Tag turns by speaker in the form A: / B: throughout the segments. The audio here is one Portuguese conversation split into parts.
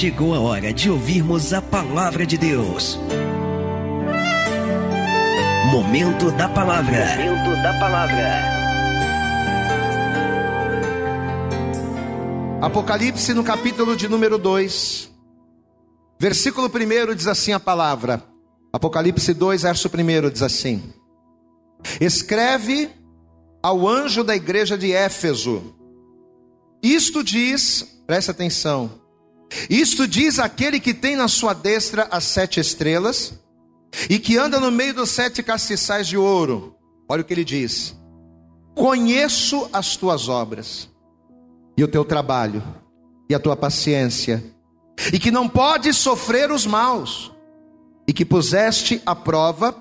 A: chegou a hora de ouvirmos a palavra de Deus. Momento da palavra. Momento da palavra.
B: Apocalipse no capítulo de número 2, versículo 1 diz assim a palavra. Apocalipse 2, verso 1 diz assim: Escreve ao anjo da igreja de Éfeso. Isto diz, presta atenção. Isto diz aquele que tem na sua destra as sete estrelas e que anda no meio dos sete castiçais de ouro. Olha o que ele diz: Conheço as tuas obras e o teu trabalho e a tua paciência, e que não podes sofrer os maus, e que puseste à prova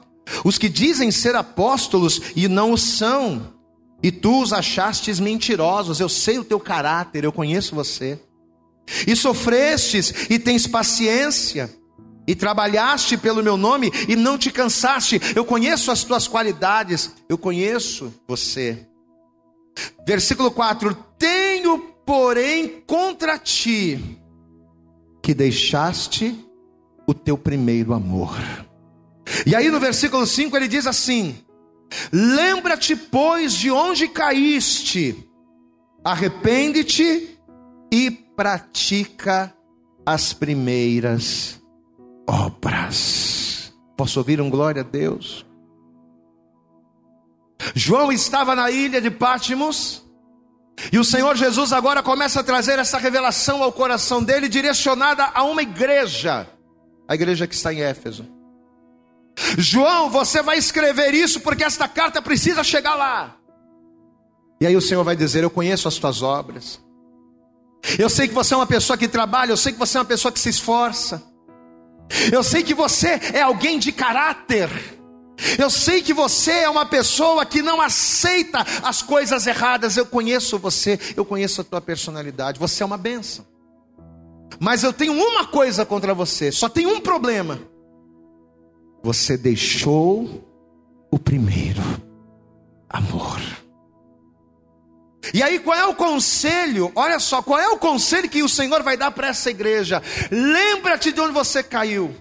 B: os que dizem ser apóstolos e não o são e tu os achastes mentirosos, eu sei o teu caráter, eu conheço você. E sofrestes e tens paciência, e trabalhaste pelo meu nome e não te cansaste. Eu conheço as tuas qualidades, eu conheço você. Versículo 4: Tenho, porém, contra ti que deixaste o teu primeiro amor. E aí no versículo 5 ele diz assim: Lembra-te, pois, de onde caíste, arrepende-te e pratica as primeiras obras. Posso ouvir um glória a Deus? João estava na ilha de Pátimos, e o Senhor Jesus agora começa a trazer essa revelação ao coração dele, direcionada a uma igreja, a igreja que está em Éfeso. João, você vai escrever isso porque esta carta precisa chegar lá. E aí o Senhor vai dizer: Eu conheço as tuas obras. Eu sei que você é uma pessoa que trabalha, eu sei que você é uma pessoa que se esforça. Eu sei que você é alguém de caráter. Eu sei que você é uma pessoa que não aceita as coisas erradas. Eu conheço você, eu conheço a tua personalidade. Você é uma benção. Mas eu tenho uma coisa contra você, só tem um problema. Você deixou o primeiro amor. E aí, qual é o conselho? Olha só, qual é o conselho que o Senhor vai dar para essa igreja? Lembra-te de onde você caiu.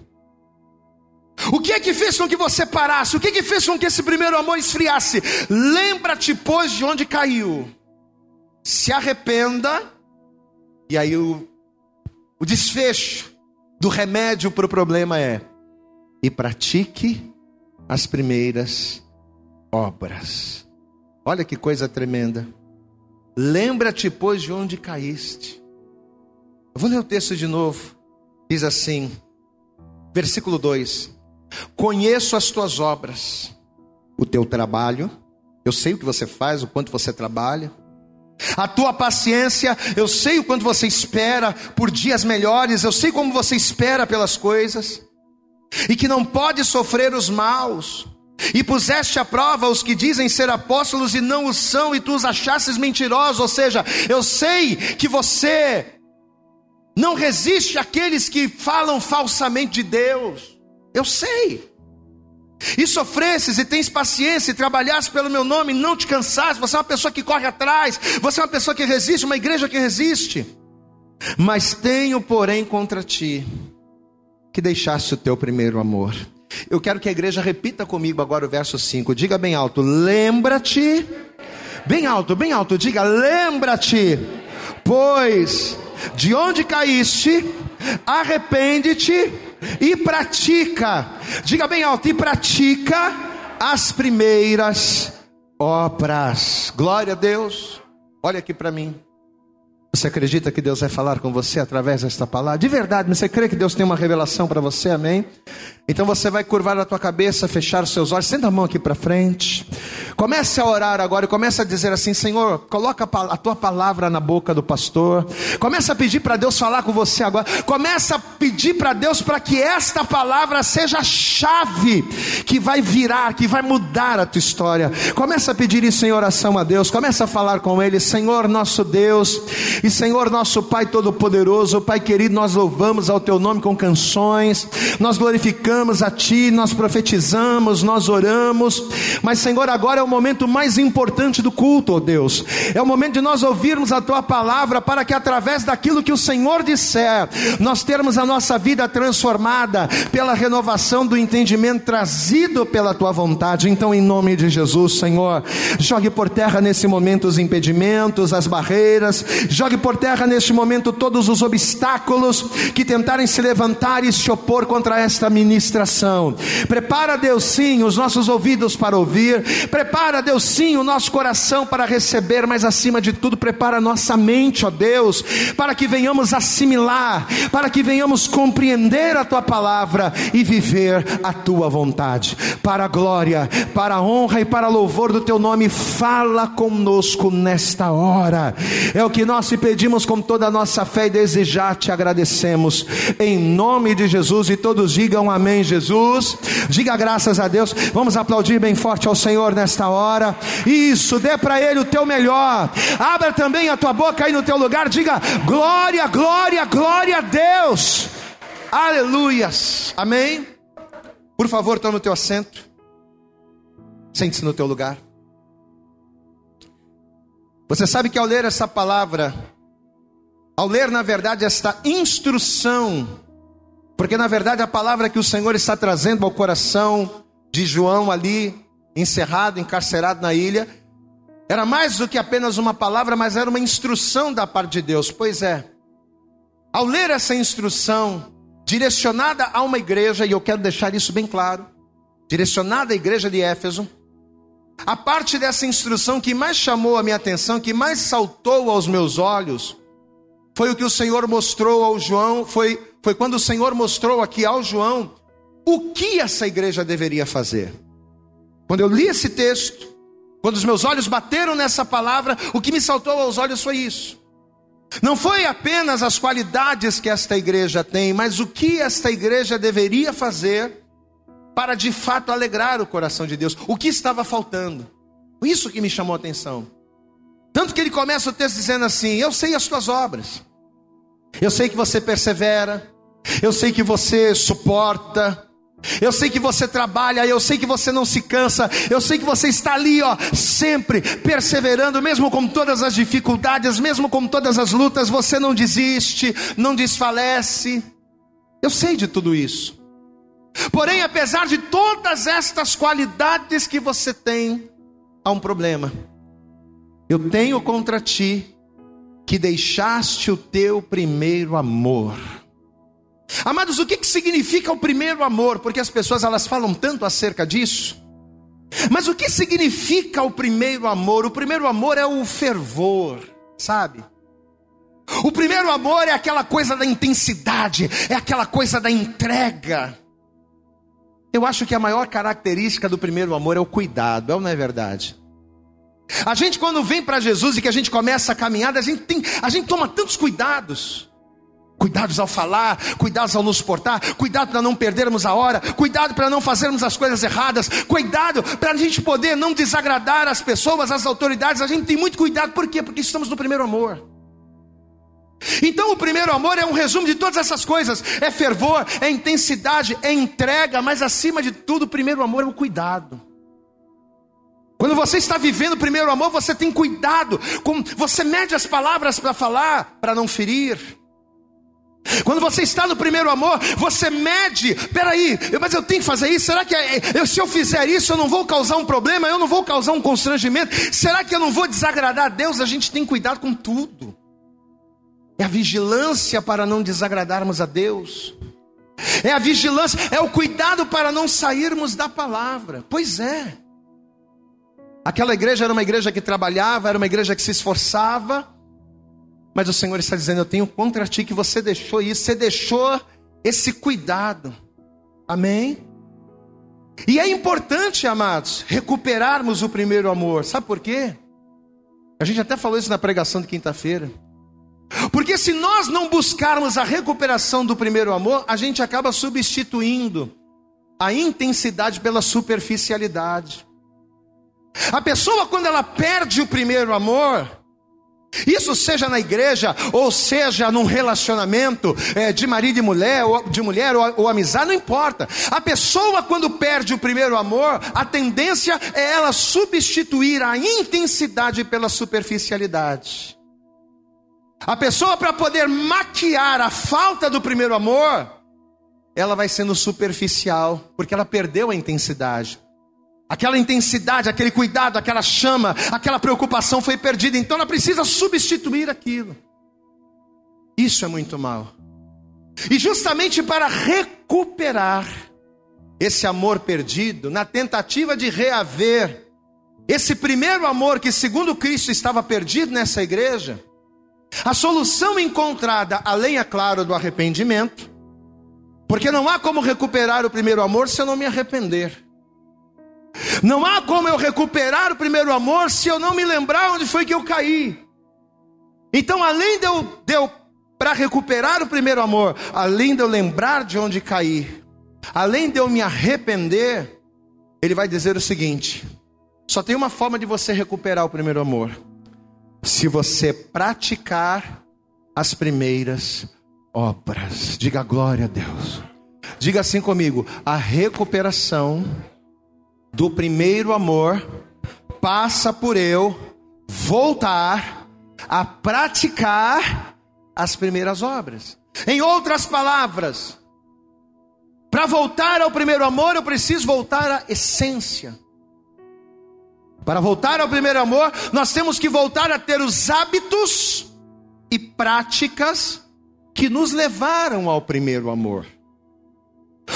B: O que é que fez com que você parasse? O que é que fez com que esse primeiro amor esfriasse? Lembra-te, pois, de onde caiu. Se arrependa. E aí, o, o desfecho do remédio para o problema é: e pratique as primeiras obras. Olha que coisa tremenda. Lembra-te, pois, de onde caíste. Eu vou ler o texto de novo. Diz assim, versículo 2: Conheço as tuas obras, o teu trabalho, eu sei o que você faz, o quanto você trabalha, a tua paciência, eu sei o quanto você espera por dias melhores, eu sei como você espera pelas coisas. E que não pode sofrer os maus, e puseste à prova os que dizem ser apóstolos e não o são, e tu os achasses mentirosos, ou seja, eu sei que você não resiste àqueles que falam falsamente de Deus, eu sei. E sofresses e tens paciência e trabalhasse pelo meu nome, não te cansasse, você é uma pessoa que corre atrás, você é uma pessoa que resiste, uma igreja que resiste. Mas tenho, porém, contra ti que deixaste o teu primeiro amor. Eu quero que a igreja repita comigo agora o verso 5. Diga bem alto: lembra-te. Bem alto, bem alto, diga: lembra-te, pois de onde caíste, arrepende-te e pratica. Diga bem alto: e pratica as primeiras obras. Glória a Deus. Olha aqui para mim. Você acredita que Deus vai falar com você através desta palavra? De verdade, você crê que Deus tem uma revelação para você? Amém? Então você vai curvar a tua cabeça, fechar os seus olhos, senta a mão aqui para frente. Comece a orar agora e comece a dizer assim: Senhor, coloca a tua palavra na boca do pastor. Comece a pedir para Deus falar com você agora. Comece a pedir para Deus para que esta palavra seja a chave que vai virar, que vai mudar a tua história. Comece a pedir isso em oração a Deus. Comece a falar com Ele, Senhor nosso Deus e Senhor nosso Pai Todo-Poderoso, Pai querido, nós louvamos ao Teu nome com canções, nós glorificamos clamamos a Ti, nós profetizamos, nós oramos, mas Senhor, agora é o momento mais importante do culto, ó Deus. É o momento de nós ouvirmos a Tua palavra para que através daquilo que o Senhor disser, nós termos a nossa vida transformada pela renovação do entendimento trazido pela Tua vontade. Então, em nome de Jesus, Senhor, jogue por terra nesse momento os impedimentos, as barreiras, jogue por terra neste momento todos os obstáculos que tentarem se levantar e se opor contra esta ministração. Prepara, Deus, sim, os nossos ouvidos para ouvir, prepara, Deus, sim, o nosso coração para receber, mas acima de tudo, prepara a nossa mente, ó Deus, para que venhamos assimilar, para que venhamos compreender a tua palavra e viver a tua vontade. Para a glória, para a honra e para louvor do teu nome, fala conosco nesta hora. É o que nós te pedimos com toda a nossa fé e desejar te agradecemos. Em nome de Jesus e todos digam amém, Jesus. Diga graças a Deus. Vamos aplaudir bem forte ao Senhor nesta hora. Isso, dê para ele o teu melhor. Abra também a tua boca aí no teu lugar, diga glória, glória, glória a Deus. Aleluias. Amém. Por favor, toma o teu assento. Sente-se no teu lugar. Você sabe que ao ler essa palavra, ao ler na verdade esta instrução, porque na verdade a palavra que o Senhor está trazendo ao coração de João ali, encerrado, encarcerado na ilha, era mais do que apenas uma palavra, mas era uma instrução da parte de Deus. Pois é, ao ler essa instrução, direcionada a uma igreja, e eu quero deixar isso bem claro, direcionada à igreja de Éfeso, a parte dessa instrução que mais chamou a minha atenção, que mais saltou aos meus olhos, foi o que o Senhor mostrou ao João, foi, foi quando o Senhor mostrou aqui ao João o que essa igreja deveria fazer. Quando eu li esse texto, quando os meus olhos bateram nessa palavra, o que me saltou aos olhos foi isso. Não foi apenas as qualidades que esta igreja tem, mas o que esta igreja deveria fazer para de fato alegrar o coração de Deus. O que estava faltando? Isso que me chamou a atenção. Tanto que ele começa o texto dizendo assim: Eu sei as tuas obras, eu sei que você persevera, eu sei que você suporta, eu sei que você trabalha, eu sei que você não se cansa, eu sei que você está ali, ó, sempre perseverando, mesmo com todas as dificuldades, mesmo com todas as lutas, você não desiste, não desfalece. Eu sei de tudo isso. Porém, apesar de todas estas qualidades que você tem, há um problema. Eu tenho contra ti que deixaste o teu primeiro amor. Amados, o que, que significa o primeiro amor? Porque as pessoas elas falam tanto acerca disso. Mas o que significa o primeiro amor? O primeiro amor é o fervor, sabe? O primeiro amor é aquela coisa da intensidade, é aquela coisa da entrega. Eu acho que a maior característica do primeiro amor é o cuidado, é não é verdade? A gente quando vem para Jesus e que a gente começa a caminhada, a gente tem, a gente toma tantos cuidados. Cuidados ao falar, cuidados ao nos portar, cuidado para não perdermos a hora, cuidado para não fazermos as coisas erradas, cuidado para a gente poder não desagradar as pessoas, as autoridades. A gente tem muito cuidado, por quê? Porque estamos no primeiro amor. Então, o primeiro amor é um resumo de todas essas coisas: é fervor, é intensidade, é entrega, mas acima de tudo, o primeiro amor é o cuidado. Quando você está vivendo o primeiro amor, você tem cuidado, com, você mede as palavras para falar, para não ferir. Quando você está no primeiro amor, você mede, peraí, mas eu tenho que fazer isso? Será que é, eu, se eu fizer isso, eu não vou causar um problema? Eu não vou causar um constrangimento? Será que eu não vou desagradar a Deus? A gente tem cuidado com tudo. É a vigilância para não desagradarmos a Deus. É a vigilância, é o cuidado para não sairmos da palavra. Pois é. Aquela igreja era uma igreja que trabalhava, era uma igreja que se esforçava mas o Senhor está dizendo: Eu tenho contra ti que você deixou isso, você deixou esse cuidado. Amém? E é importante, amados, recuperarmos o primeiro amor. Sabe por quê? A gente até falou isso na pregação de quinta-feira. Porque se nós não buscarmos a recuperação do primeiro amor, a gente acaba substituindo a intensidade pela superficialidade. A pessoa, quando ela perde o primeiro amor, Isso seja na igreja, ou seja num relacionamento é, de marido e mulher, ou de mulher ou, ou amizade, não importa. A pessoa, quando perde o primeiro amor, a tendência é ela substituir a intensidade pela superficialidade. A pessoa, para poder maquiar a falta do primeiro amor, ela vai sendo superficial, porque ela perdeu a intensidade. Aquela intensidade, aquele cuidado, aquela chama, aquela preocupação foi perdida, então ela precisa substituir aquilo. Isso é muito mal. E justamente para recuperar esse amor perdido, na tentativa de reaver esse primeiro amor que, segundo Cristo, estava perdido nessa igreja, a solução encontrada, além, é claro, do arrependimento, porque não há como recuperar o primeiro amor se eu não me arrepender. Não há como eu recuperar o primeiro amor se eu não me lembrar onde foi que eu caí. Então, além de eu, eu para recuperar o primeiro amor, além de eu lembrar de onde caí, além de eu me arrepender, ele vai dizer o seguinte: só tem uma forma de você recuperar o primeiro amor. Se você praticar as primeiras obras. Diga glória a Deus. Diga assim comigo: a recuperação do primeiro amor passa por eu voltar a praticar as primeiras obras. Em outras palavras, para voltar ao primeiro amor, eu preciso voltar à essência. Para voltar ao primeiro amor, nós temos que voltar a ter os hábitos e práticas que nos levaram ao primeiro amor.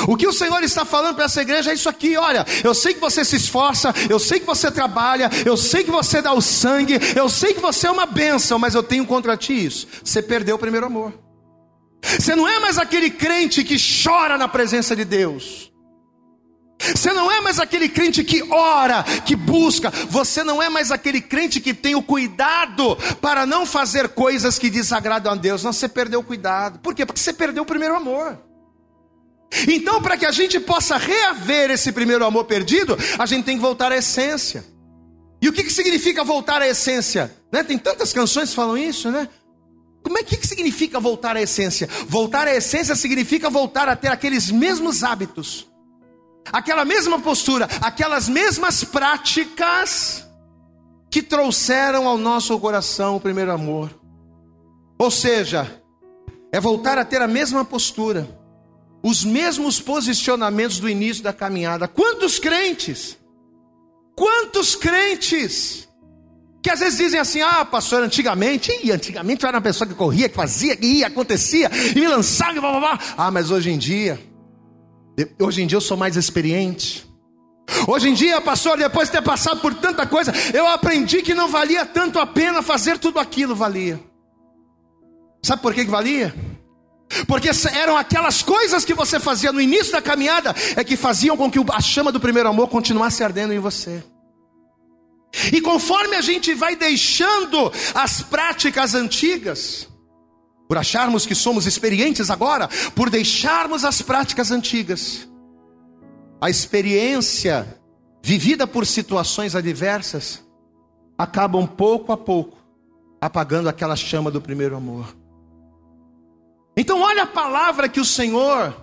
B: O que o Senhor está falando para essa igreja é isso aqui: olha, eu sei que você se esforça, eu sei que você trabalha, eu sei que você dá o sangue, eu sei que você é uma bênção, mas eu tenho contra ti isso: você perdeu o primeiro amor. Você não é mais aquele crente que chora na presença de Deus. Você não é mais aquele crente que ora, que busca. Você não é mais aquele crente que tem o cuidado para não fazer coisas que desagradam a Deus. Não, você perdeu o cuidado. Por quê? Porque você perdeu o primeiro amor. Então, para que a gente possa reaver esse primeiro amor perdido, a gente tem que voltar à essência. E o que, que significa voltar à essência? Né? Tem tantas canções que falam isso, né? Como é que, que significa voltar à essência? Voltar à essência significa voltar a ter aqueles mesmos hábitos, aquela mesma postura, aquelas mesmas práticas que trouxeram ao nosso coração o primeiro amor. Ou seja, é voltar a ter a mesma postura os mesmos posicionamentos do início da caminhada. Quantos crentes? Quantos crentes? Que às vezes dizem assim: ah, pastor, antigamente, ih, antigamente eu era uma pessoa que corria, que fazia, que ia, acontecia, e me lançava, e blá, blá, blá. Ah, mas hoje em dia, hoje em dia eu sou mais experiente. Hoje em dia, pastor, depois de ter passado por tanta coisa, eu aprendi que não valia tanto a pena fazer tudo aquilo, valia. Sabe por que, que valia? Porque eram aquelas coisas que você fazia no início da caminhada é que faziam com que a chama do primeiro amor continuasse ardendo em você. E conforme a gente vai deixando as práticas antigas, por acharmos que somos experientes agora, por deixarmos as práticas antigas, a experiência vivida por situações adversas acabam pouco a pouco apagando aquela chama do primeiro amor. Então olha a palavra que o Senhor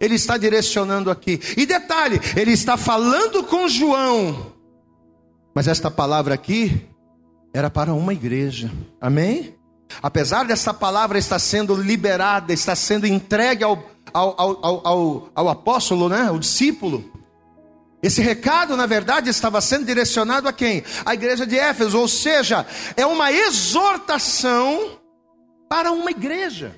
B: ele está direcionando aqui. E detalhe, ele está falando com João. Mas esta palavra aqui era para uma igreja. Amém? Apesar dessa palavra estar sendo liberada, está sendo entregue ao, ao, ao, ao, ao apóstolo, né? o discípulo. Esse recado, na verdade, estava sendo direcionado a quem? A igreja de Éfeso, ou seja, é uma exortação para uma igreja.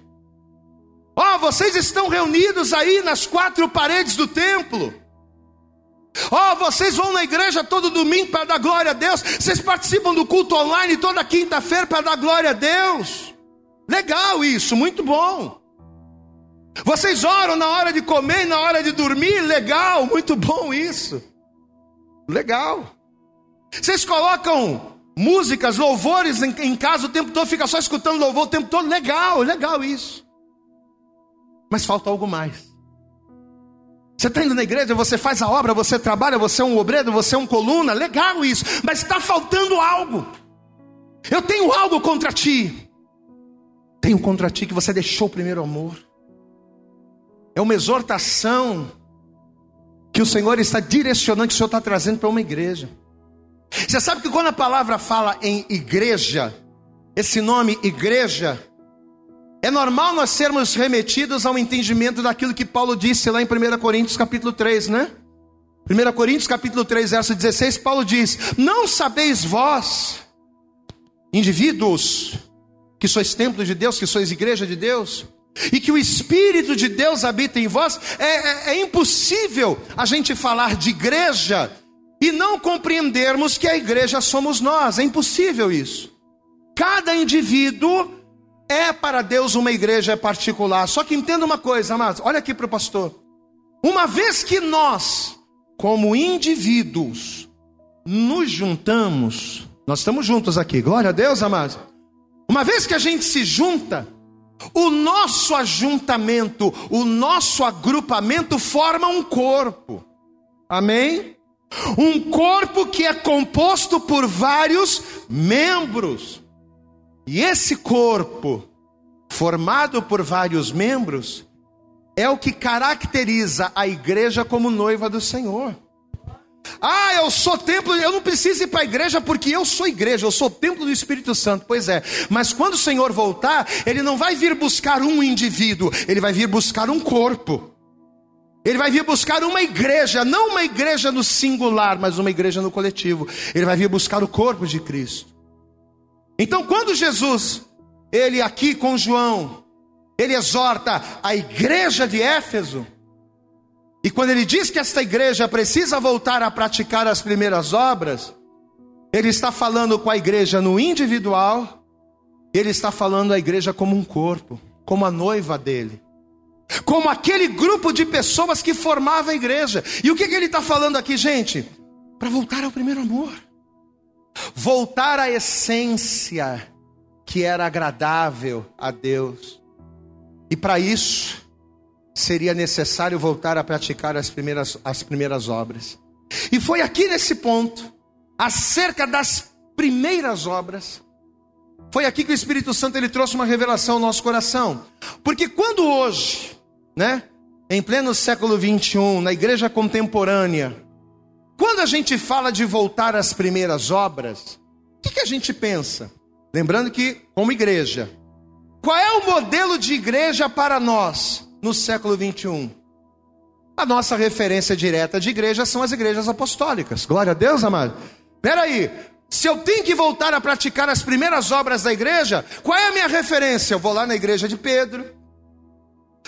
B: Ó, oh, vocês estão reunidos aí nas quatro paredes do templo. Ó, oh, vocês vão na igreja todo domingo para dar glória a Deus. Vocês participam do culto online toda quinta-feira para dar glória a Deus. Legal isso, muito bom. Vocês oram na hora de comer e na hora de dormir, legal, muito bom isso. Legal. Vocês colocam músicas, louvores em, em casa o tempo todo, fica só escutando louvor o tempo todo, legal, legal isso. Mas falta algo mais. Você está indo na igreja, você faz a obra, você trabalha, você é um obreiro, você é um coluna, legal isso, mas está faltando algo. Eu tenho algo contra ti. Tenho contra ti que você deixou o primeiro amor. É uma exortação que o Senhor está direcionando, que o Senhor está trazendo para uma igreja. Você sabe que quando a palavra fala em igreja, esse nome igreja, é normal nós sermos remetidos ao entendimento daquilo que Paulo disse lá em 1 Coríntios capítulo 3, né? 1 Coríntios capítulo 3, verso 16, Paulo diz: Não sabeis vós, indivíduos, que sois templo de Deus, que sois igreja de Deus, e que o Espírito de Deus habita em vós, é, é, é impossível a gente falar de igreja e não compreendermos que a igreja somos nós, é impossível isso. Cada indivíduo é para Deus uma igreja particular. Só que entenda uma coisa, amados, olha aqui para o pastor. Uma vez que nós, como indivíduos, nos juntamos, nós estamos juntos aqui, glória a Deus, amados. Uma vez que a gente se junta, o nosso ajuntamento, o nosso agrupamento forma um corpo. Amém? Um corpo que é composto por vários membros. E esse corpo, formado por vários membros, é o que caracteriza a igreja como noiva do Senhor. Ah, eu sou templo, eu não preciso ir para a igreja porque eu sou igreja, eu sou templo do Espírito Santo. Pois é, mas quando o Senhor voltar, Ele não vai vir buscar um indivíduo, Ele vai vir buscar um corpo. Ele vai vir buscar uma igreja, não uma igreja no singular, mas uma igreja no coletivo. Ele vai vir buscar o corpo de Cristo. Então, quando Jesus, ele aqui com João, ele exorta a igreja de Éfeso, e quando ele diz que esta igreja precisa voltar a praticar as primeiras obras, ele está falando com a igreja no individual, ele está falando a igreja como um corpo, como a noiva dele, como aquele grupo de pessoas que formava a igreja. E o que, que ele está falando aqui, gente? Para voltar ao primeiro amor, voltar à essência que era agradável a Deus. E para isso, seria necessário voltar a praticar as primeiras, as primeiras obras. E foi aqui nesse ponto, acerca das primeiras obras, foi aqui que o Espírito Santo ele trouxe uma revelação ao nosso coração. Porque quando hoje, né, em pleno século 21, na igreja contemporânea, quando a gente fala de voltar às primeiras obras, o que, que a gente pensa? Lembrando que, como igreja, qual é o modelo de igreja para nós? no século 21? A nossa referência direta de igreja são as igrejas apostólicas. Glória a Deus, amado. Peraí, se eu tenho que voltar a praticar as primeiras obras da igreja, qual é a minha referência? Eu vou lá na igreja de Pedro,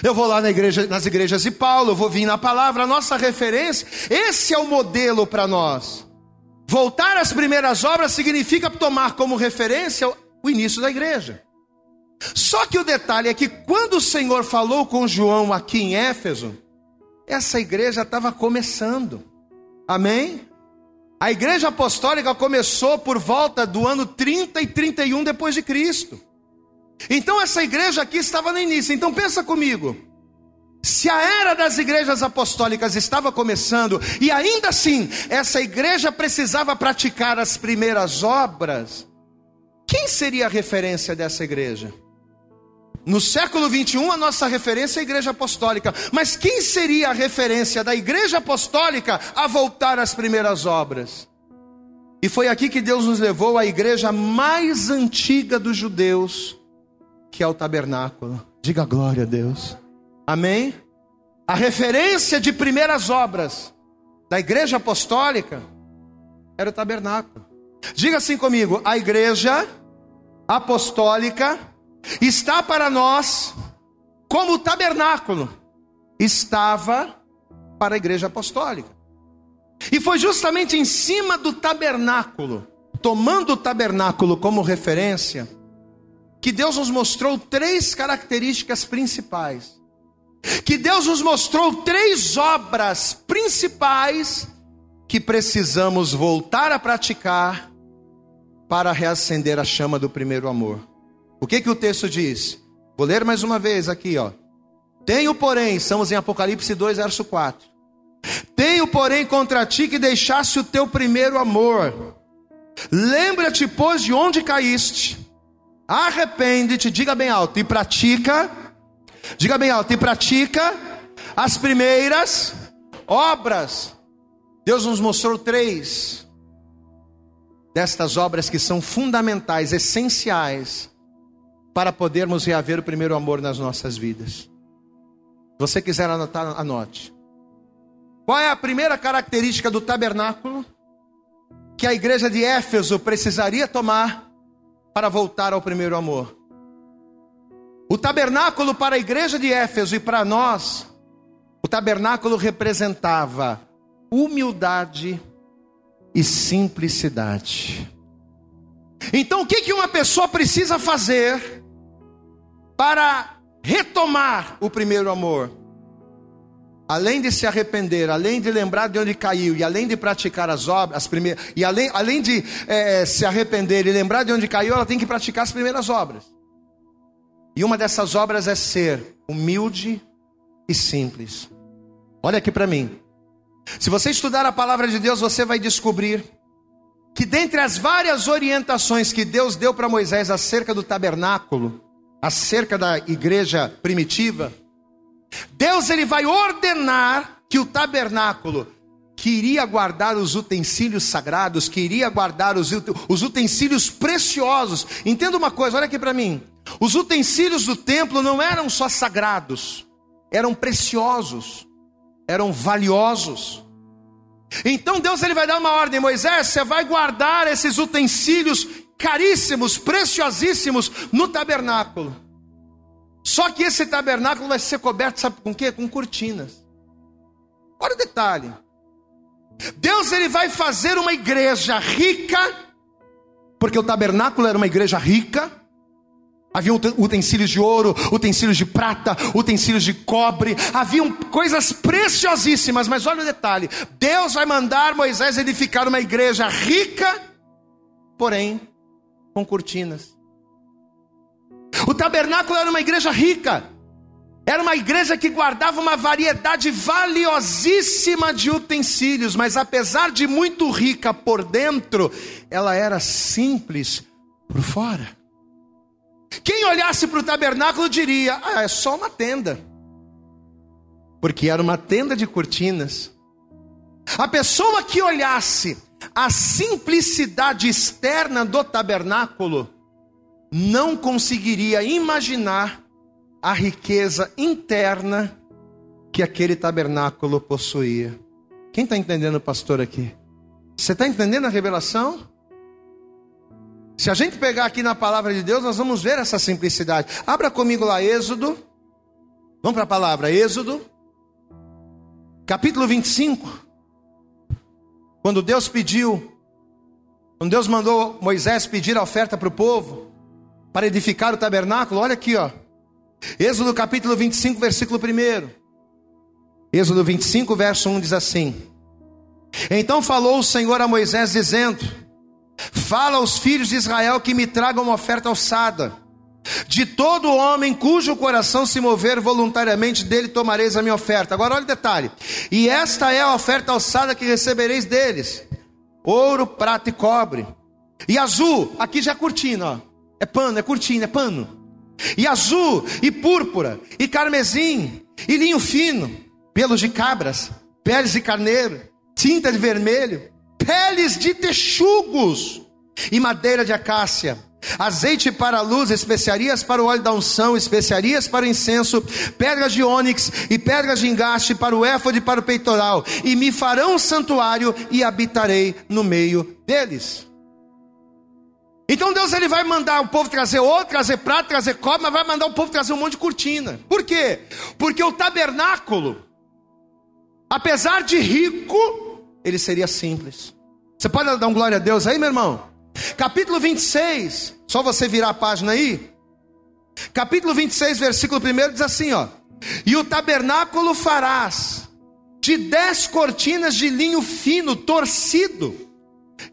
B: eu vou lá na igreja, nas igrejas de Paulo, eu vou vir na palavra, a nossa referência, esse é o modelo para nós. Voltar às primeiras obras significa tomar como referência o início da igreja. Só que o detalhe é que quando o Senhor falou com João aqui em Éfeso, essa igreja estava começando. Amém? A igreja apostólica começou por volta do ano 30 e 31 depois de Cristo. Então essa igreja aqui estava no início. Então pensa comigo. Se a era das igrejas apostólicas estava começando e ainda assim essa igreja precisava praticar as primeiras obras, quem seria a referência dessa igreja? No século 21, a nossa referência é a igreja apostólica. Mas quem seria a referência da igreja apostólica a voltar às primeiras obras? E foi aqui que Deus nos levou à igreja mais antiga dos judeus, que é o tabernáculo. Diga glória a Deus. Amém? A referência de primeiras obras da igreja apostólica era o tabernáculo. Diga assim comigo: a igreja apostólica está para nós como o tabernáculo estava para a igreja apostólica. E foi justamente em cima do tabernáculo, tomando o tabernáculo como referência, que Deus nos mostrou três características principais. Que Deus nos mostrou três obras principais que precisamos voltar a praticar para reacender a chama do primeiro amor. O que que o texto diz? Vou ler mais uma vez aqui, ó. Tenho, porém, estamos em Apocalipse 2, verso 4. Tenho, porém, contra ti que deixasse o teu primeiro amor. Lembra-te, pois, de onde caíste, arrepende-te, diga bem alto, e pratica, diga bem alto, e pratica as primeiras obras. Deus nos mostrou três destas obras que são fundamentais, essenciais, para podermos reaver o primeiro amor nas nossas vidas. Se você quiser anotar, anote. Qual é a primeira característica do tabernáculo que a igreja de Éfeso precisaria tomar para voltar ao primeiro amor? O tabernáculo para a igreja de Éfeso e para nós, o tabernáculo representava humildade e simplicidade. Então, o que, que uma pessoa precisa fazer para retomar o primeiro amor? Além de se arrepender, além de lembrar de onde caiu, e além de praticar as obras, as primeiras, e além, além de é, se arrepender e lembrar de onde caiu, ela tem que praticar as primeiras obras. E uma dessas obras é ser humilde e simples. Olha aqui para mim. Se você estudar a palavra de Deus, você vai descobrir que dentre as várias orientações que Deus deu para Moisés acerca do tabernáculo, acerca da igreja primitiva, Deus ele vai ordenar que o tabernáculo que iria guardar os utensílios sagrados, que iria guardar os, os utensílios preciosos. Entenda uma coisa, olha aqui para mim. Os utensílios do templo não eram só sagrados, eram preciosos eram valiosos. Então Deus ele vai dar uma ordem, Moisés, você vai guardar esses utensílios caríssimos, preciosíssimos no tabernáculo. Só que esse tabernáculo vai ser coberto, sabe com quê? Com cortinas. Olha o detalhe. Deus ele vai fazer uma igreja rica, porque o tabernáculo era uma igreja rica, Havia utensílios de ouro, utensílios de prata, utensílios de cobre, haviam coisas preciosíssimas, mas olha o detalhe: Deus vai mandar Moisés edificar uma igreja rica, porém com cortinas. O tabernáculo era uma igreja rica, era uma igreja que guardava uma variedade valiosíssima de utensílios, mas apesar de muito rica por dentro, ela era simples por fora. Quem olhasse para o tabernáculo diria: ah, é só uma tenda. Porque era uma tenda de cortinas. A pessoa que olhasse a simplicidade externa do tabernáculo não conseguiria imaginar a riqueza interna que aquele tabernáculo possuía. Quem está entendendo, pastor, aqui? Você está entendendo a revelação? Se a gente pegar aqui na palavra de Deus, nós vamos ver essa simplicidade. Abra comigo lá Êxodo. Vamos para a palavra Êxodo. Capítulo 25. Quando Deus pediu, quando Deus mandou Moisés pedir a oferta para o povo, para edificar o tabernáculo, olha aqui, ó. Êxodo capítulo 25, versículo 1. Êxodo 25, verso 1 diz assim: Então falou o Senhor a Moisés, dizendo: Fala aos filhos de Israel que me tragam uma oferta alçada. De todo homem cujo coração se mover voluntariamente, dele tomareis a minha oferta. Agora olha o detalhe. E esta é a oferta alçada que recebereis deles: ouro, prata e cobre. E azul, aqui já é cortina, ó. É pano, é cortina, é pano. E azul, e púrpura, e carmesim, e linho fino, pelos de cabras, peles de carneiro, tinta de vermelho, peles de texugos e madeira de acácia, azeite para a luz, especiarias para o óleo da unção, especiarias para o incenso, pedras de ônix e pedras de engaste para o éfode e para o peitoral, e me farão santuário e habitarei no meio deles. Então Deus ele vai mandar o povo trazer ouro, trazer prata, trazer cobre, mas vai mandar o povo trazer um monte de cortina. Por quê? Porque o tabernáculo, apesar de rico, ele seria simples. Você pode dar um glória a Deus aí, meu irmão? Capítulo 26, só você virar a página aí. Capítulo 26, versículo 1 diz assim: ó. E o tabernáculo farás de dez cortinas de linho fino, torcido,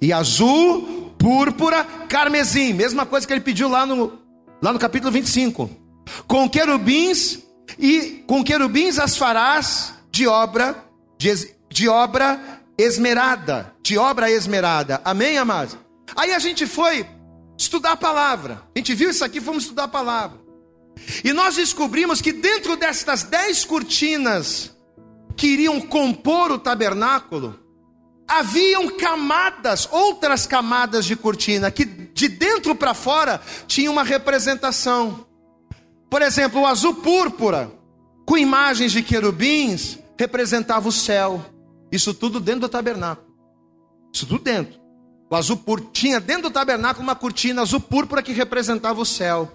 B: e azul, púrpura, carmesim. Mesma coisa que ele pediu lá no, lá no capítulo 25. Com querubins, e com querubins as farás de obra, de, de obra esmerada, de obra esmerada. Amém, amados? Aí a gente foi estudar a palavra. A gente viu isso aqui, fomos estudar a palavra. E nós descobrimos que dentro destas dez cortinas que iriam compor o tabernáculo, haviam camadas, outras camadas de cortina, que de dentro para fora tinha uma representação. Por exemplo, o azul púrpura, com imagens de querubins, representava o céu. Isso tudo dentro do tabernáculo. Isso tudo dentro. O azul púrpura tinha dentro do tabernáculo uma cortina azul púrpura que representava o céu.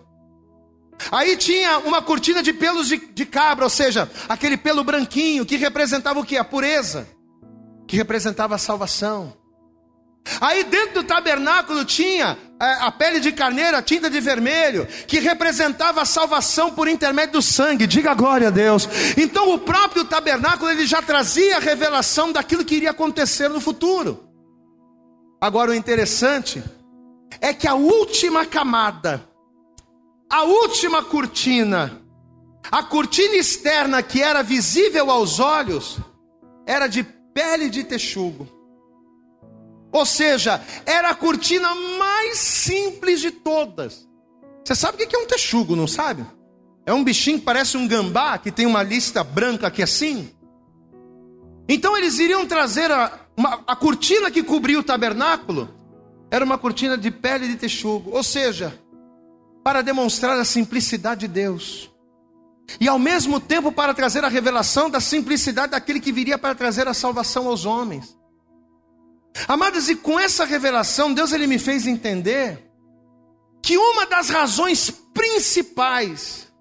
B: Aí tinha uma cortina de pelos de, de, cabra, ou seja, aquele pelo branquinho que representava o que? A pureza, que representava a salvação. Aí dentro do tabernáculo tinha é, a pele de carneiro, a tinta de vermelho, que representava a salvação por intermédio do sangue. Diga glória a Deus. Então o próprio tabernáculo ele já trazia a revelação daquilo que iria acontecer no futuro. Agora o interessante é que a última camada a última cortina, a cortina externa que era visível aos olhos, era de pele de texugo. Ou seja, era a cortina mais simples de todas. Você sabe o que é um texugo, não sabe? É um bichinho que parece um gambá, que tem uma lista branca aqui assim. Então eles iriam trazer a, uma, a cortina que cobria o tabernáculo, era uma cortina de pele de texugo. Ou seja, para demonstrar a simplicidade de Deus. E ao mesmo tempo para trazer a revelação da simplicidade daquele que viria para trazer a salvação aos homens. Amados, e com essa revelação, Deus ele me fez entender que uma das razões principais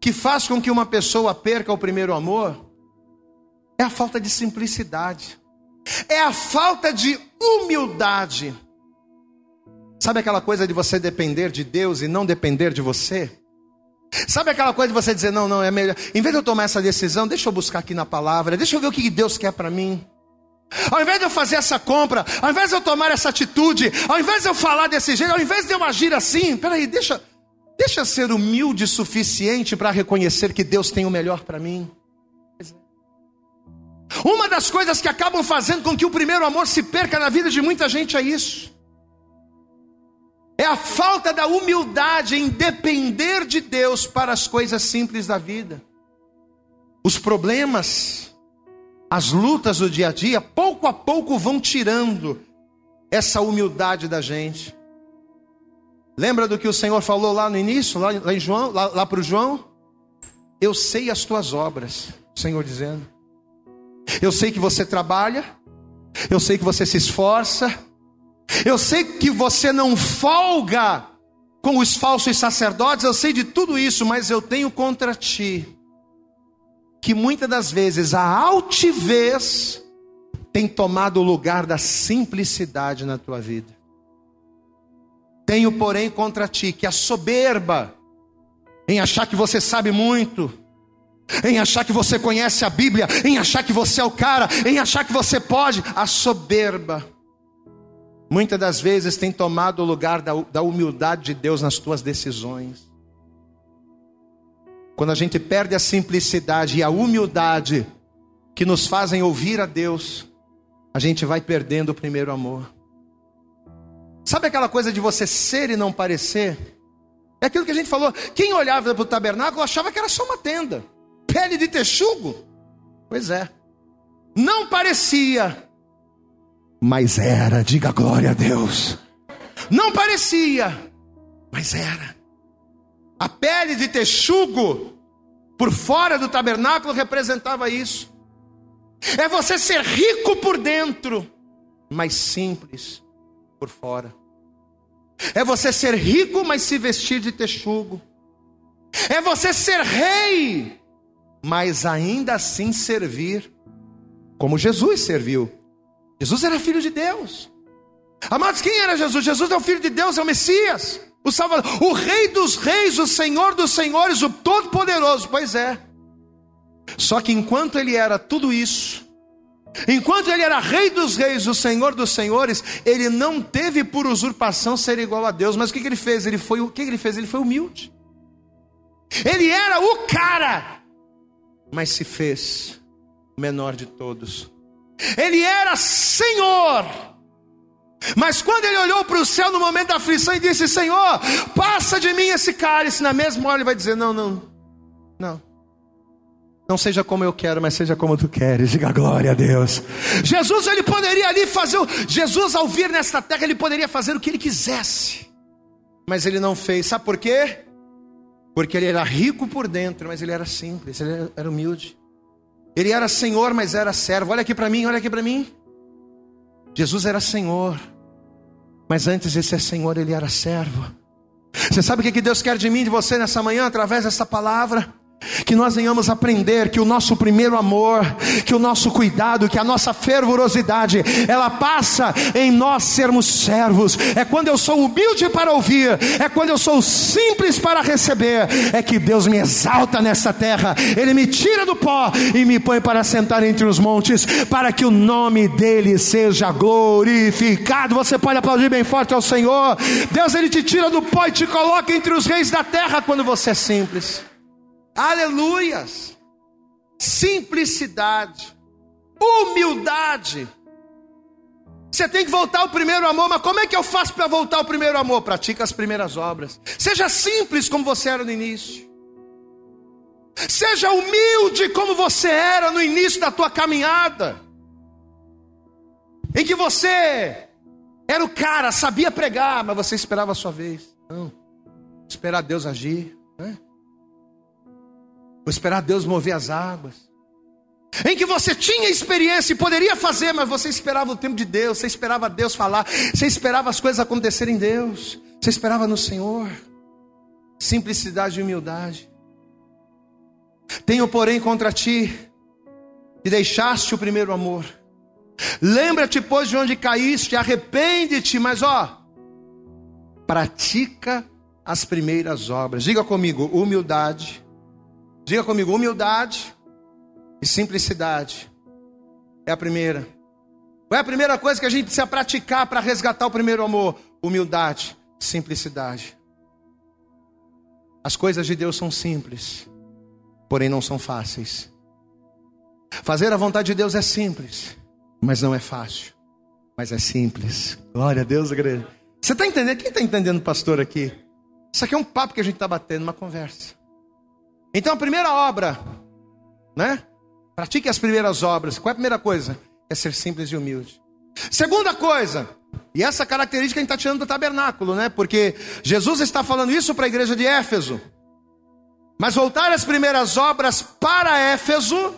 B: que faz com que uma pessoa perca o primeiro amor é a falta de simplicidade, é a falta de humildade. Sabe aquela coisa de você depender de Deus e não depender de você? Sabe aquela coisa de você dizer, não, não, é melhor. Em vez de eu tomar essa decisão, deixa eu buscar aqui na palavra, deixa eu ver o que Deus quer para mim. Ao invés de eu fazer essa compra, ao invés de eu tomar essa atitude, ao invés de eu falar desse jeito, ao invés de eu agir assim, peraí, deixa, deixa ser humilde o suficiente para reconhecer que Deus tem o melhor para mim. Uma das coisas que acabam fazendo com que o primeiro amor se perca na vida de muita gente é isso. É a falta da humildade em depender de Deus para as coisas simples da vida. Os problemas, as lutas do dia a dia, pouco a pouco vão tirando essa humildade da gente. Lembra do que o Senhor falou lá no início, lá, lá em João, lá, lá para o João? Eu sei as tuas obras, o Senhor dizendo. Eu sei que você trabalha, eu sei que você se esforça, eu sei que você não folga com os falsos sacerdotes, eu sei de tudo isso, mas eu tenho contra ti que muitas das vezes a altivez tem tomado o lugar da simplicidade na tua vida. Tenho, porém, contra ti que a soberba, em achar que você sabe muito, em achar que você conhece a Bíblia, em achar que você é o cara, em achar que você pode, a soberba muitas das vezes tem tomado o lugar da, da humildade de Deus nas tuas decisões. Quando a gente perde a simplicidade e a humildade que nos fazem ouvir a Deus, a gente vai perdendo o primeiro amor. Sabe aquela coisa de você ser e não parecer? É aquilo que a gente falou. Quem olhava para o tabernáculo achava que era só uma tenda, pele de texugo. Pois é, não parecia, mas era, diga glória a Deus. Não parecia, mas era. A pele de texugo por fora do tabernáculo representava isso. É você ser rico por dentro, mas simples por fora. É você ser rico, mas se vestir de texugo. É você ser rei, mas ainda assim servir como Jesus serviu. Jesus era filho de Deus. Amados, quem era Jesus? Jesus é o filho de Deus, é o Messias, o Salvador, o Rei dos Reis, o Senhor dos Senhores, o Todo-Poderoso. Pois é. Só que enquanto ele era tudo isso, enquanto ele era Rei dos Reis, o Senhor dos Senhores, ele não teve por usurpação ser igual a Deus. Mas o que, ele fez? Ele foi o que ele fez? Ele foi humilde. Ele era o cara, mas se fez o menor de todos ele era Senhor, Mas quando ele olhou para o céu no momento da aflição e disse: Senhor, passa de mim esse cálice, na mesma hora ele vai dizer: Não, não, não. Não seja como eu quero, mas seja como tu queres. Diga glória a Deus. Jesus, ele poderia ali fazer. Jesus, ao vir nesta terra, ele poderia fazer o que ele quisesse. Mas ele não fez. Sabe por quê? Porque ele era rico por dentro, mas ele era simples, ele era humilde. Ele era senhor, mas era servo. Olha aqui para mim, olha aqui para mim. Jesus era senhor, mas antes de ser senhor, ele era servo. Você sabe o que Deus quer de mim, de você nessa manhã, através dessa palavra? Que nós venhamos aprender que o nosso primeiro amor, que o nosso cuidado, que a nossa fervorosidade, ela passa em nós sermos servos. É quando eu sou humilde para ouvir, é quando eu sou simples para receber, é que Deus me exalta nessa terra, Ele me tira do pó e me põe para sentar entre os montes, para que o nome dEle seja glorificado. Você pode aplaudir bem forte ao Senhor. Deus, Ele te tira do pó e te coloca entre os reis da terra quando você é simples. Aleluias! Simplicidade, humildade. Você tem que voltar ao primeiro amor, mas como é que eu faço para voltar ao primeiro amor? Pratica as primeiras obras. Seja simples como você era no início. Seja humilde como você era no início da tua caminhada. Em que você era o cara, sabia pregar, mas você esperava a sua vez. Não. Esperar Deus agir. Vou esperar Deus mover as águas. Em que você tinha experiência e poderia fazer, mas você esperava o tempo de Deus, você esperava Deus falar, você esperava as coisas acontecerem em Deus, você esperava no Senhor. Simplicidade e humildade. Tenho, porém, contra ti que deixaste o primeiro amor. Lembra-te, pois, de onde caíste, arrepende-te, mas ó, pratica as primeiras obras. Diga comigo, humildade Diga comigo: humildade e simplicidade. É a primeira. Qual é a primeira coisa que a gente precisa praticar para resgatar o primeiro amor? Humildade, simplicidade. As coisas de Deus são simples, porém não são fáceis. Fazer a vontade de Deus é simples, mas não é fácil. Mas é simples. Glória a Deus, igreja. Você está entendendo? Quem está entendendo, pastor, aqui? Isso aqui é um papo que a gente está batendo, uma conversa. Então a primeira obra, né? Pratique as primeiras obras. Qual é a primeira coisa? É ser simples e humilde. Segunda coisa, e essa característica a gente está tirando do tabernáculo, né? Porque Jesus está falando isso para a igreja de Éfeso. Mas voltar às primeiras obras para Éfeso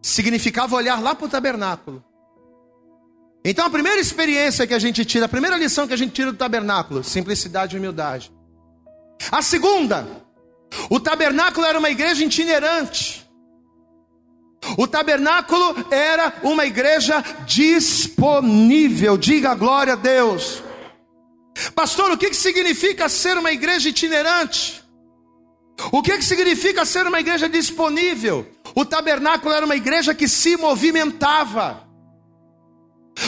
B: significava olhar lá para o tabernáculo. Então a primeira experiência que a gente tira, a primeira lição que a gente tira do tabernáculo, simplicidade e humildade. A segunda, o tabernáculo era uma igreja itinerante. O tabernáculo era uma igreja disponível. Diga glória a Deus. Pastor, o que, que significa ser uma igreja itinerante? O que, que significa ser uma igreja disponível? O tabernáculo era uma igreja que se movimentava.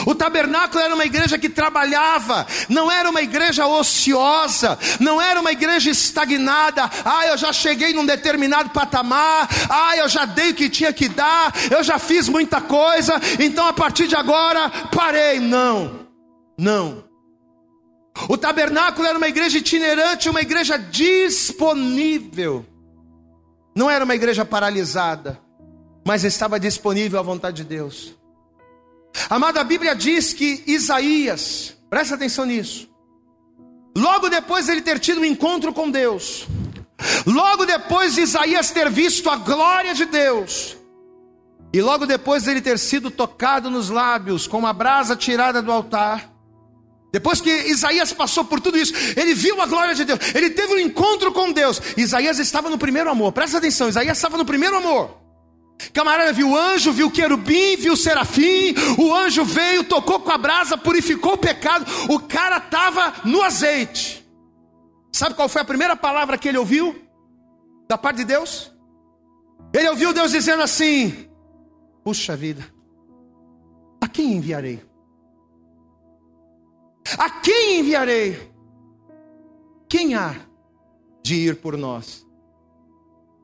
B: O tabernáculo era uma igreja que trabalhava, não era uma igreja ociosa, não era uma igreja estagnada. Ah, eu já cheguei num determinado patamar, ah, eu já dei o que tinha que dar, eu já fiz muita coisa, então a partir de agora parei. Não, não. O tabernáculo era uma igreja itinerante, uma igreja disponível. Não era uma igreja paralisada, mas estava disponível à vontade de Deus. Amada, a Bíblia diz que Isaías, presta atenção nisso, logo depois de ele ter tido um encontro com Deus, logo depois de Isaías ter visto a glória de Deus, e logo depois de ele ter sido tocado nos lábios com uma brasa tirada do altar, depois que Isaías passou por tudo isso, ele viu a glória de Deus, ele teve um encontro com Deus. Isaías estava no primeiro amor, presta atenção, Isaías estava no primeiro amor. Camarada viu o anjo, viu o querubim, viu o serafim. O anjo veio, tocou com a brasa, purificou o pecado. O cara estava no azeite. Sabe qual foi a primeira palavra que ele ouviu? Da parte de Deus? Ele ouviu Deus dizendo assim: Puxa vida, a quem enviarei? A quem enviarei? Quem há de ir por nós?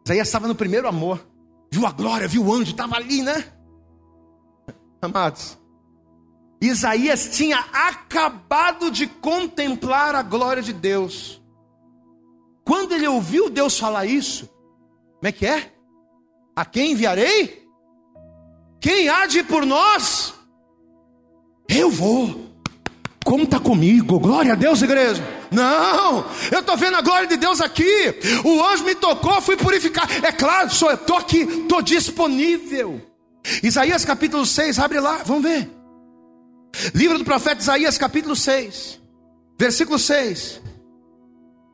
B: Isaías estava no primeiro amor viu a glória, viu o anjo, estava ali, né? Amados, Isaías tinha acabado de contemplar a glória de Deus. Quando ele ouviu Deus falar isso, como é que é? A quem enviarei? Quem há de ir por nós? Eu vou. Conta comigo, glória a Deus, igreja. Não, eu estou vendo a glória de Deus aqui. O anjo me tocou, fui purificar. É claro, sou, estou aqui, estou disponível. Isaías capítulo 6, abre lá, vamos ver. Livro do profeta Isaías, capítulo 6, versículo 6.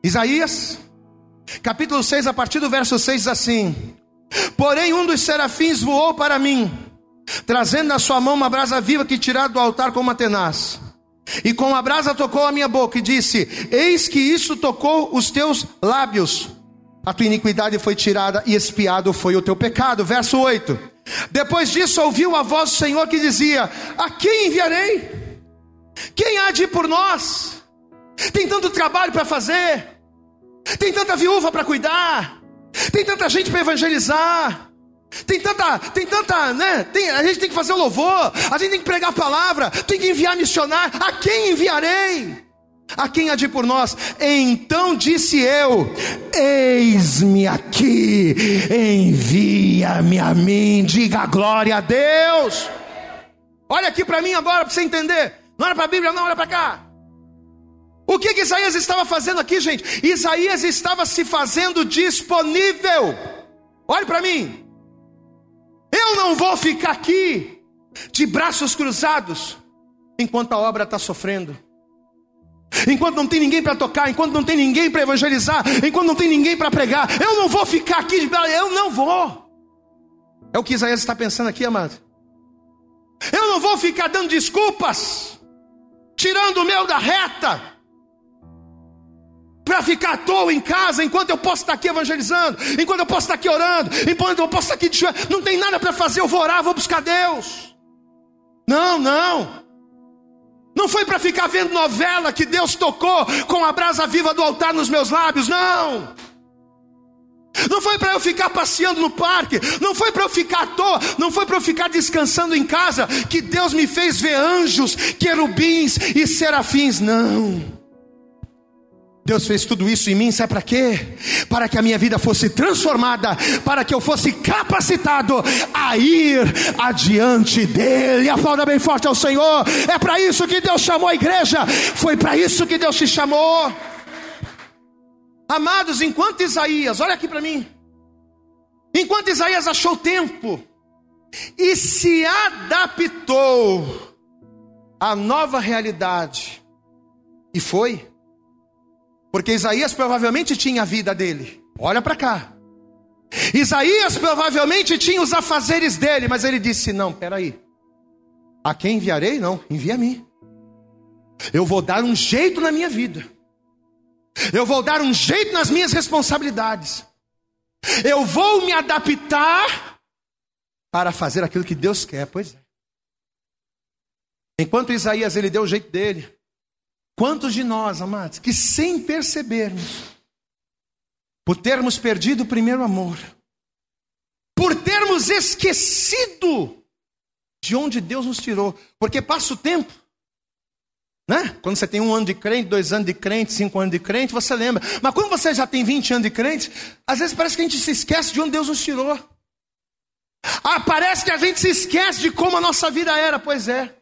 B: Isaías, capítulo 6, a partir do verso 6 diz assim: Porém, um dos serafins voou para mim, trazendo na sua mão uma brasa viva que tirado do altar com uma tenaz. E com a brasa tocou a minha boca e disse: Eis que isso tocou os teus lábios. A tua iniquidade foi tirada e espiado foi o teu pecado. Verso 8. Depois disso ouviu a voz do Senhor que dizia: A quem enviarei? Quem há de ir por nós? Tem tanto trabalho para fazer, tem tanta viúva para cuidar, tem tanta gente para evangelizar. Tem tanta, tem tanta, né? Tem, a gente tem que fazer o louvor, a gente tem que pregar a palavra, tem que enviar missionário. A quem enviarei? A quem há de por nós? Então disse eu: Eis-me aqui, envia-me a mim, diga glória a Deus. Olha aqui para mim agora, para você entender. Não olha para a Bíblia, não, olha para cá. O que, que Isaías estava fazendo aqui, gente? Isaías estava se fazendo disponível. Olhe para mim. Eu não vou ficar aqui de braços cruzados enquanto a obra está sofrendo. Enquanto não tem ninguém para tocar, enquanto não tem ninguém para evangelizar, enquanto não tem ninguém para pregar, eu não vou ficar aqui, de... eu não vou. É o que Isaías está pensando aqui, amado. Eu não vou ficar dando desculpas, tirando o meu da reta, para ficar à toa em casa, enquanto eu posso estar aqui evangelizando, enquanto eu posso estar aqui orando, enquanto eu posso estar aqui de joelho, não tem nada para fazer, eu vou orar, vou buscar Deus. Não, não. Não foi para ficar vendo novela que Deus tocou com a brasa viva do altar nos meus lábios, não. Não foi para eu ficar passeando no parque, não foi para eu ficar à toa, não foi para eu ficar descansando em casa que Deus me fez ver anjos, querubins e serafins, não. Deus fez tudo isso em mim, sabe para quê? Para que a minha vida fosse transformada, para que eu fosse capacitado a ir adiante dEle. Aplauda bem forte ao Senhor. É para isso que Deus chamou a igreja, foi para isso que Deus te chamou. Amados, enquanto Isaías, olha aqui para mim, enquanto Isaías achou tempo e se adaptou à nova realidade, e foi porque Isaías provavelmente tinha a vida dele. Olha para cá. Isaías provavelmente tinha os afazeres dele, mas ele disse: Não, peraí. A quem enviarei? Não, envia a mim. Eu vou dar um jeito na minha vida. Eu vou dar um jeito nas minhas responsabilidades. Eu vou me adaptar para fazer aquilo que Deus quer. Pois é. Enquanto Isaías ele deu o jeito dele, Quantos de nós, amados, que sem percebermos, por termos perdido o primeiro amor, por termos esquecido de onde Deus nos tirou, porque passa o tempo, né? Quando você tem um ano de crente, dois anos de crente, cinco anos de crente, você lembra. Mas quando você já tem 20 anos de crente, às vezes parece que a gente se esquece de onde Deus nos tirou. Ah, parece que a gente se esquece de como a nossa vida era. Pois é.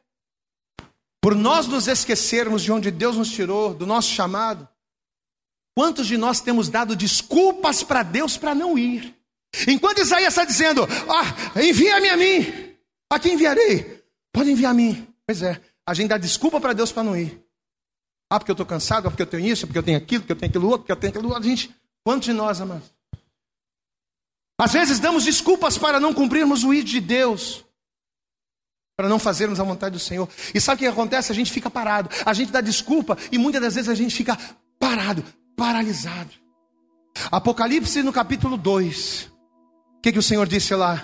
B: Por nós nos esquecermos de onde Deus nos tirou, do nosso chamado, quantos de nós temos dado desculpas para Deus para não ir? Enquanto Isaías está dizendo, ah, envia-me a mim, a quem enviarei? Pode enviar a mim. Pois é, a gente dá desculpa para Deus para não ir. Ah, porque eu estou cansado, ah, porque eu tenho isso, porque eu tenho aquilo, porque eu tenho aquilo outro, porque eu tenho aquilo outro. Gente, quantos de nós, amados? Às vezes damos desculpas para não cumprirmos o ID de Deus para não fazermos a vontade do Senhor. E sabe o que acontece? A gente fica parado, a gente dá desculpa e muitas das vezes a gente fica parado, paralisado. Apocalipse no capítulo 2. O que, que o Senhor disse lá?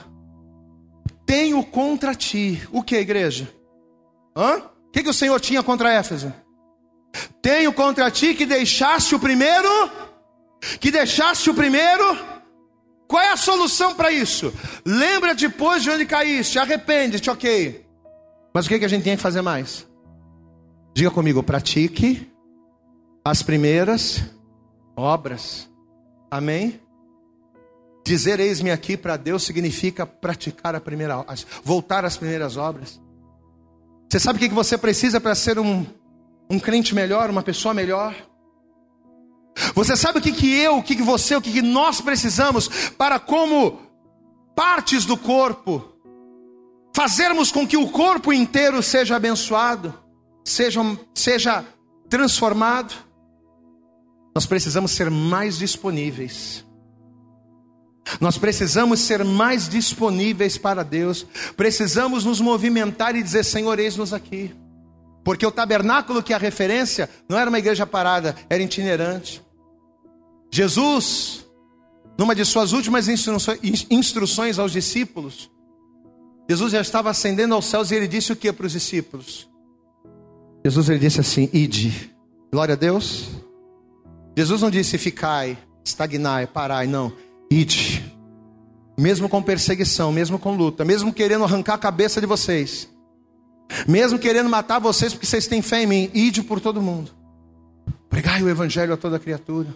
B: Tenho contra ti. O que, igreja? Hã? O que, que o Senhor tinha contra Éfeso? Tenho contra ti que deixaste o primeiro. Que deixaste o primeiro. Qual é a solução para isso? Lembra depois de onde caíste, arrepende-te, ok. Mas o que, que a gente tem que fazer mais? Diga comigo, pratique as primeiras obras. Amém? Dizer eis-me aqui para Deus significa praticar a primeira, voltar às primeiras obras. Você sabe o que você precisa para ser um, um crente melhor, uma pessoa melhor? Você sabe o que, que eu, o que, que você, o que, que nós precisamos para, como partes do corpo, fazermos com que o corpo inteiro seja abençoado, seja, seja transformado? Nós precisamos ser mais disponíveis. Nós precisamos ser mais disponíveis para Deus. Precisamos nos movimentar e dizer: Senhor, eis-nos aqui. Porque o tabernáculo que é a referência não era uma igreja parada, era itinerante. Jesus, numa de suas últimas instruções aos discípulos, Jesus já estava ascendendo aos céus e ele disse o que para os discípulos? Jesus ele disse assim: Ide. Glória a Deus. Jesus não disse ficai, estagnai, parai, não. Ide. Mesmo com perseguição, mesmo com luta, mesmo querendo arrancar a cabeça de vocês, mesmo querendo matar vocês porque vocês têm fé em mim, ide por todo mundo. Pregai o evangelho a toda criatura.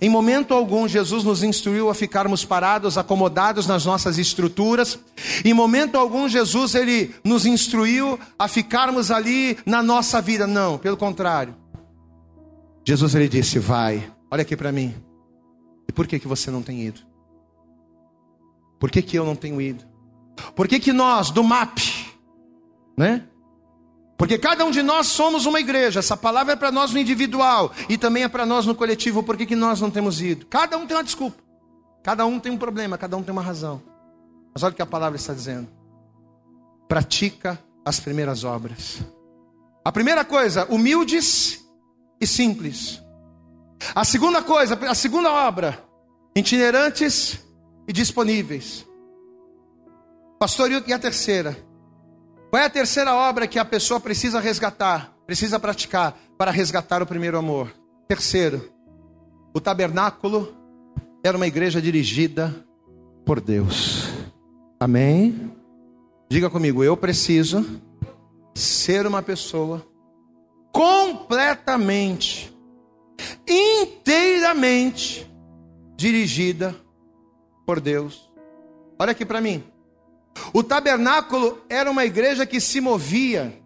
B: Em momento algum, Jesus nos instruiu a ficarmos parados, acomodados nas nossas estruturas. Em momento algum, Jesus ele nos instruiu a ficarmos ali na nossa vida. Não, pelo contrário. Jesus ele disse: Vai, olha aqui para mim. E por que, que você não tem ido? Por que, que eu não tenho ido? Por que, que nós, do MAP, né? Porque cada um de nós somos uma igreja. Essa palavra é para nós no individual e também é para nós no coletivo. Por que, que nós não temos ido? Cada um tem uma desculpa. Cada um tem um problema, cada um tem uma razão. Mas olha o que a palavra está dizendo. Pratica as primeiras obras. A primeira coisa, humildes e simples. A segunda coisa, a segunda obra, itinerantes e disponíveis. Pastor, e a terceira? Qual é a terceira obra que a pessoa precisa resgatar, precisa praticar para resgatar o primeiro amor? Terceiro, o tabernáculo era uma igreja dirigida por Deus. Amém? Diga comigo, eu preciso ser uma pessoa completamente, inteiramente dirigida por Deus. Olha aqui para mim. O tabernáculo era uma igreja que se movia,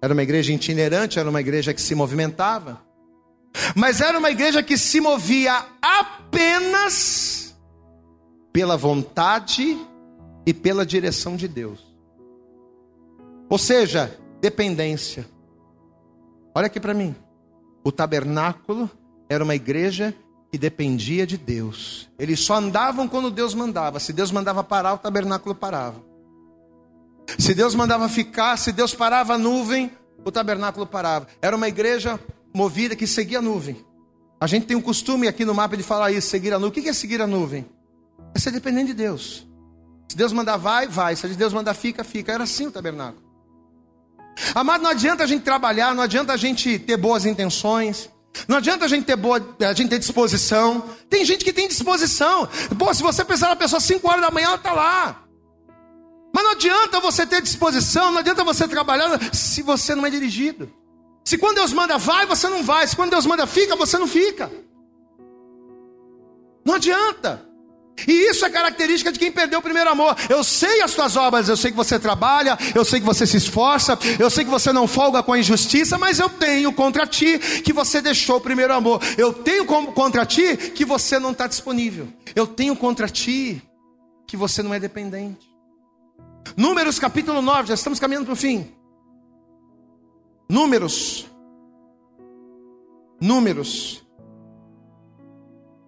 B: era uma igreja itinerante, era uma igreja que se movimentava, mas era uma igreja que se movia apenas pela vontade e pela direção de Deus. Ou seja, dependência. Olha aqui para mim. O tabernáculo era uma igreja que dependia de Deus. Eles só andavam quando Deus mandava. Se Deus mandava parar, o tabernáculo parava. Se Deus mandava ficar, se Deus parava a nuvem, o tabernáculo parava. Era uma igreja movida que seguia a nuvem. A gente tem um costume aqui no mapa de falar isso, seguir a nuvem. O que é seguir a nuvem? É ser dependente de Deus. Se Deus mandar vai, vai. Se Deus mandar fica, fica. Era assim o tabernáculo. Amado, não adianta a gente trabalhar, não adianta a gente ter boas intenções. Não adianta a gente ter boa, a gente ter disposição. Tem gente que tem disposição. Pô, se você pensar na pessoa 5 horas da manhã, ela está lá. Mas não adianta você ter disposição, não adianta você trabalhar se você não é dirigido. Se quando Deus manda vai, você não vai. Se quando Deus manda fica, você não fica. Não adianta. E isso é característica de quem perdeu o primeiro amor. Eu sei as tuas obras, eu sei que você trabalha, eu sei que você se esforça, eu sei que você não folga com a injustiça, mas eu tenho contra ti que você deixou o primeiro amor. Eu tenho contra ti que você não está disponível. Eu tenho contra ti que você não é dependente. Números capítulo 9, já estamos caminhando para o fim. Números. Números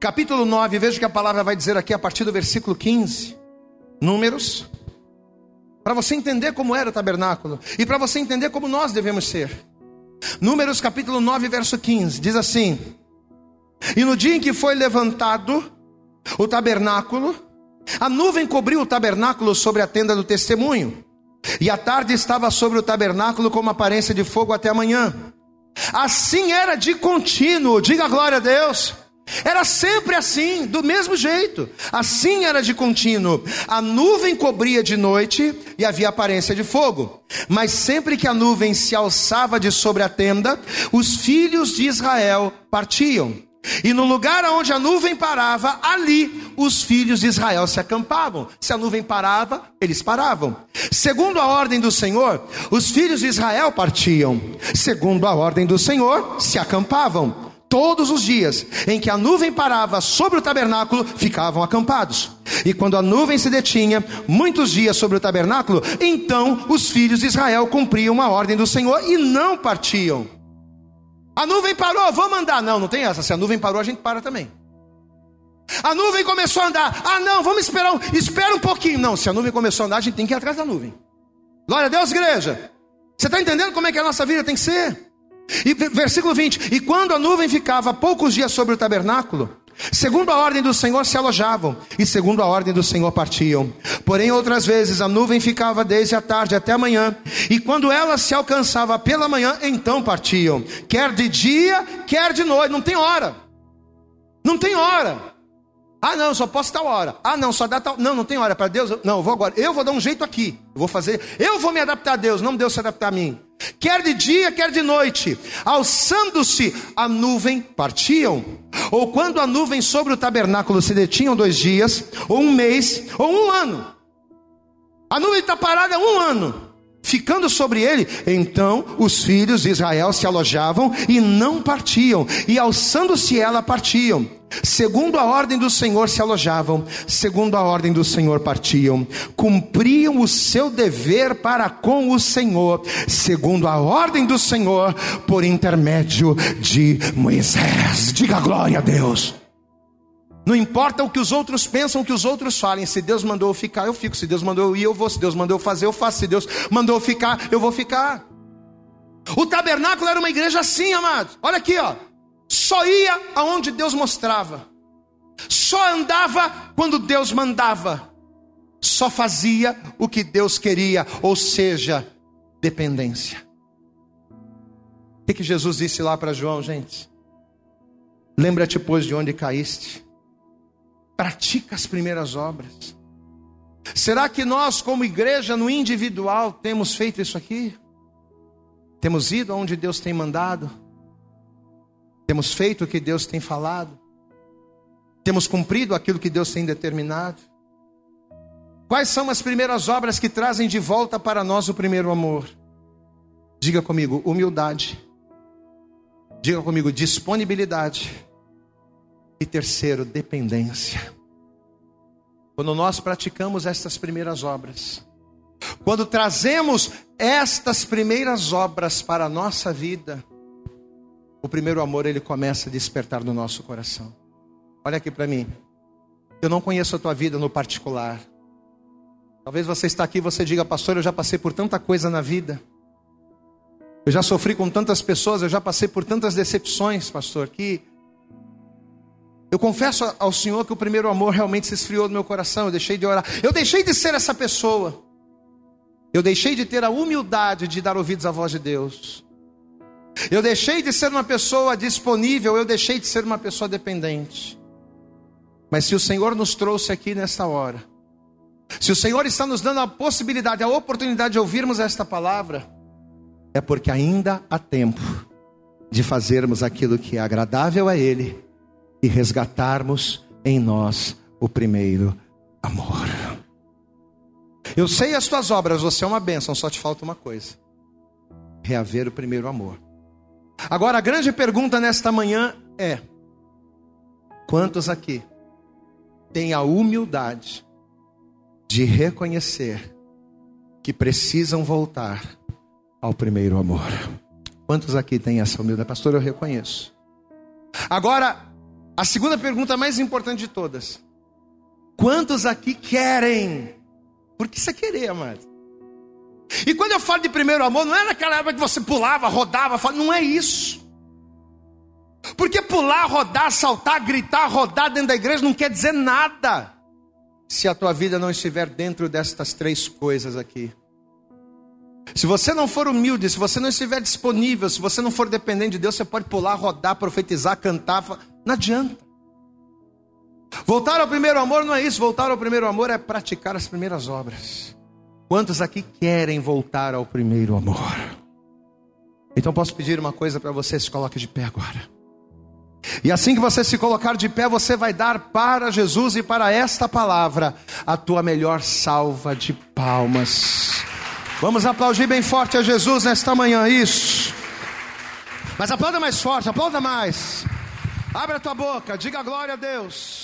B: capítulo 9, veja o que a palavra vai dizer aqui a partir do versículo 15. Números. Para você entender como era o tabernáculo e para você entender como nós devemos ser. Números capítulo 9, verso 15, diz assim: E no dia em que foi levantado o tabernáculo, a nuvem cobriu o tabernáculo sobre a tenda do testemunho, e a tarde estava sobre o tabernáculo como aparência de fogo até amanhã. Assim era de contínuo, diga glória a Deus Era sempre assim, do mesmo jeito. Assim era de contínuo. A nuvem cobria de noite e havia aparência de fogo. Mas sempre que a nuvem se alçava de sobre a tenda, os filhos de Israel partiam. E no lugar onde a nuvem parava, ali os filhos de Israel se acampavam. Se a nuvem parava, eles paravam. Segundo a ordem do Senhor, os filhos de Israel partiam. Segundo a ordem do Senhor, se acampavam. Todos os dias em que a nuvem parava sobre o tabernáculo, ficavam acampados. E quando a nuvem se detinha, muitos dias sobre o tabernáculo, então os filhos de Israel cumpriam a ordem do Senhor e não partiam. A nuvem parou, vamos andar. Não, não tem essa. Se a nuvem parou, a gente para também. A nuvem começou a andar. Ah, não, vamos esperar. Um, espera um pouquinho. Não, se a nuvem começou a andar, a gente tem que ir atrás da nuvem. Glória a Deus, igreja. Você está entendendo como é que a nossa vida tem que ser? E versículo 20: E quando a nuvem ficava poucos dias sobre o tabernáculo, segundo a ordem do Senhor se alojavam, e segundo a ordem do Senhor partiam. Porém, outras vezes a nuvem ficava desde a tarde até a manhã, e quando ela se alcançava pela manhã, então partiam, quer de dia, quer de noite, não tem hora, não tem hora. Ah, não, só posso tal hora. Ah, não, só dá tal. Não, não tem hora para Deus. Não, eu vou agora. Eu vou dar um jeito aqui. Eu vou fazer. Eu vou me adaptar a Deus, não Deus se adaptar a mim. Quer de dia, quer de noite, alçando-se a nuvem, partiam. Ou quando a nuvem sobre o tabernáculo se detinham dois dias, ou um mês, ou um ano. A nuvem está parada um ano ficando sobre ele. Então os filhos de Israel se alojavam e não partiam, e alçando-se ela partiam. Segundo a ordem do Senhor se alojavam, segundo a ordem do Senhor partiam, cumpriam o seu dever para com o Senhor, segundo a ordem do Senhor, por intermédio de Moisés. Diga glória a Deus. Não importa o que os outros pensam, o que os outros falem. Se Deus mandou eu ficar, eu fico. Se Deus mandou eu ir, eu vou. Se Deus mandou eu fazer, eu faço. Se Deus mandou eu ficar, eu vou ficar. O tabernáculo era uma igreja assim, amados. Olha aqui, ó. Só ia aonde Deus mostrava. Só andava quando Deus mandava. Só fazia o que Deus queria, ou seja, dependência. O que, Jesus disse lá para João, gente? Lembra-te, pois, de onde caíste pratica as primeiras obras. Será que nós, como igreja, no individual, temos feito isso aqui? Temos ido aonde Deus tem mandado? Temos feito o que Deus tem falado? Temos cumprido aquilo que Deus tem determinado? Quais são as primeiras obras que trazem de volta para nós o primeiro amor? Diga comigo, humildade. Diga comigo, disponibilidade. E terceiro, dependência. Quando nós praticamos estas primeiras obras, quando trazemos estas primeiras obras para a nossa vida, o primeiro amor ele começa a despertar no nosso coração. Olha aqui para mim. Eu não conheço a tua vida no particular. Talvez você está aqui e você diga, pastor, eu já passei por tanta coisa na vida. Eu já sofri com tantas pessoas, eu já passei por tantas decepções, pastor, que eu confesso ao Senhor que o primeiro amor realmente se esfriou no meu coração. Eu deixei de orar. Eu deixei de ser essa pessoa. Eu deixei de ter a humildade de dar ouvidos à voz de Deus. Eu deixei de ser uma pessoa disponível. Eu deixei de ser uma pessoa dependente. Mas se o Senhor nos trouxe aqui nesta hora, se o Senhor está nos dando a possibilidade, a oportunidade de ouvirmos esta palavra, é porque ainda há tempo de fazermos aquilo que é agradável a Ele e resgatarmos em nós o primeiro amor. Eu sei as tuas obras, você é uma bênção, só te falta uma coisa: reaver o primeiro amor. Agora, a grande pergunta nesta manhã é: quantos aqui têm a humildade de reconhecer que precisam voltar ao primeiro amor? Quantos aqui têm essa humildade? Pastor, eu reconheço. Agora, a segunda pergunta mais importante de todas: quantos aqui querem? Porque isso é querer, amado. E quando eu falo de primeiro amor, não é naquela época que você pulava, rodava, não é isso. Porque pular, rodar, saltar, gritar, rodar dentro da igreja não quer dizer nada. Se a tua vida não estiver dentro destas três coisas aqui. Se você não for humilde, se você não estiver disponível, se você não for dependente de Deus, você pode pular, rodar, profetizar, cantar. Não adianta. Voltar ao primeiro amor não é isso, voltar ao primeiro amor é praticar as primeiras obras. Quantos aqui querem voltar ao primeiro amor? Então posso pedir uma coisa para você, se coloque de pé agora. E assim que você se colocar de pé, você vai dar para Jesus e para esta palavra a tua melhor salva de palmas. Vamos aplaudir bem forte a Jesus nesta manhã, isso. Mas aplauda mais forte, aplauda mais. Abre a tua boca, diga glória a Deus.